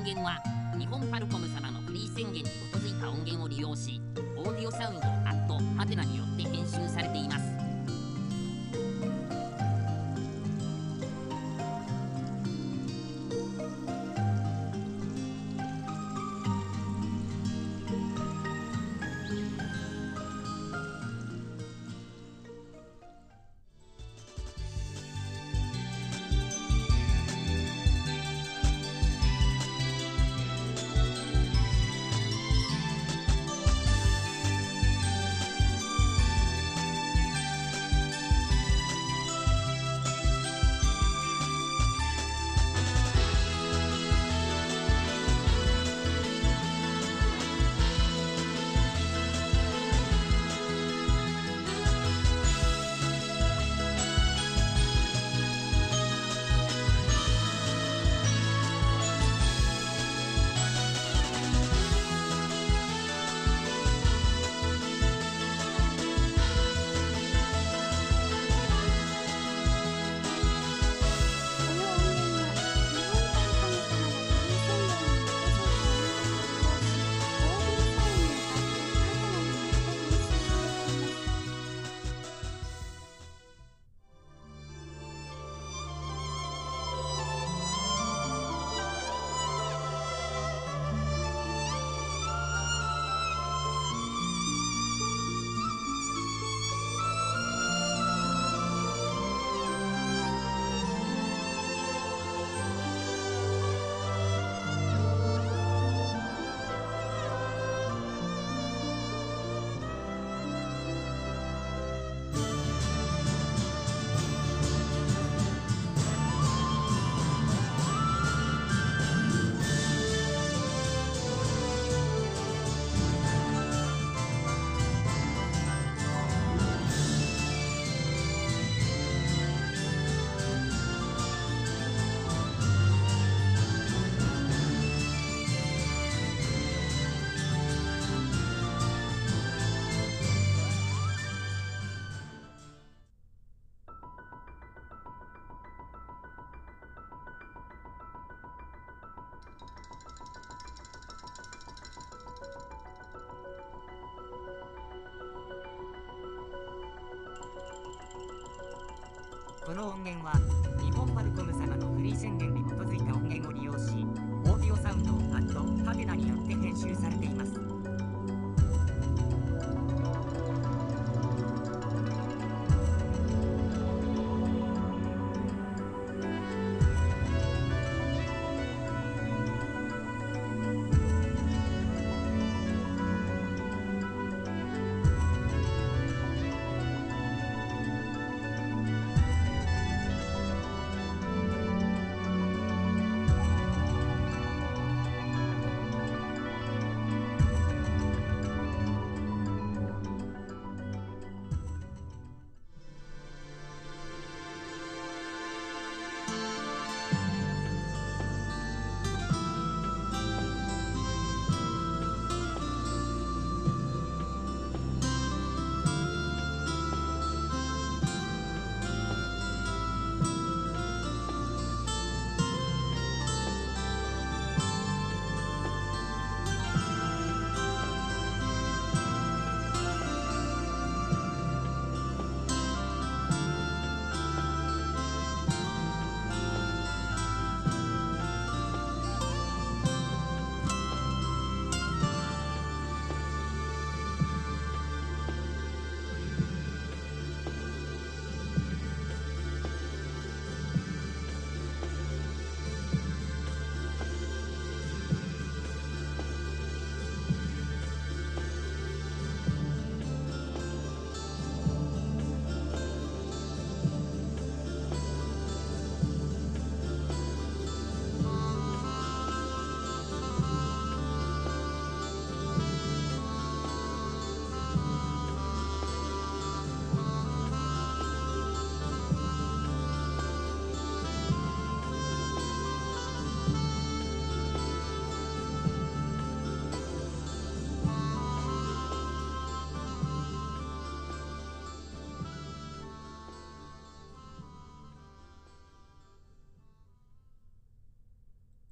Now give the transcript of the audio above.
音源は日本パルコム様のフリー宣言に基づいた音源を利用しオーディオサウンドアットハテナによって編集されています。この音源は日本マルコム様のフリー宣言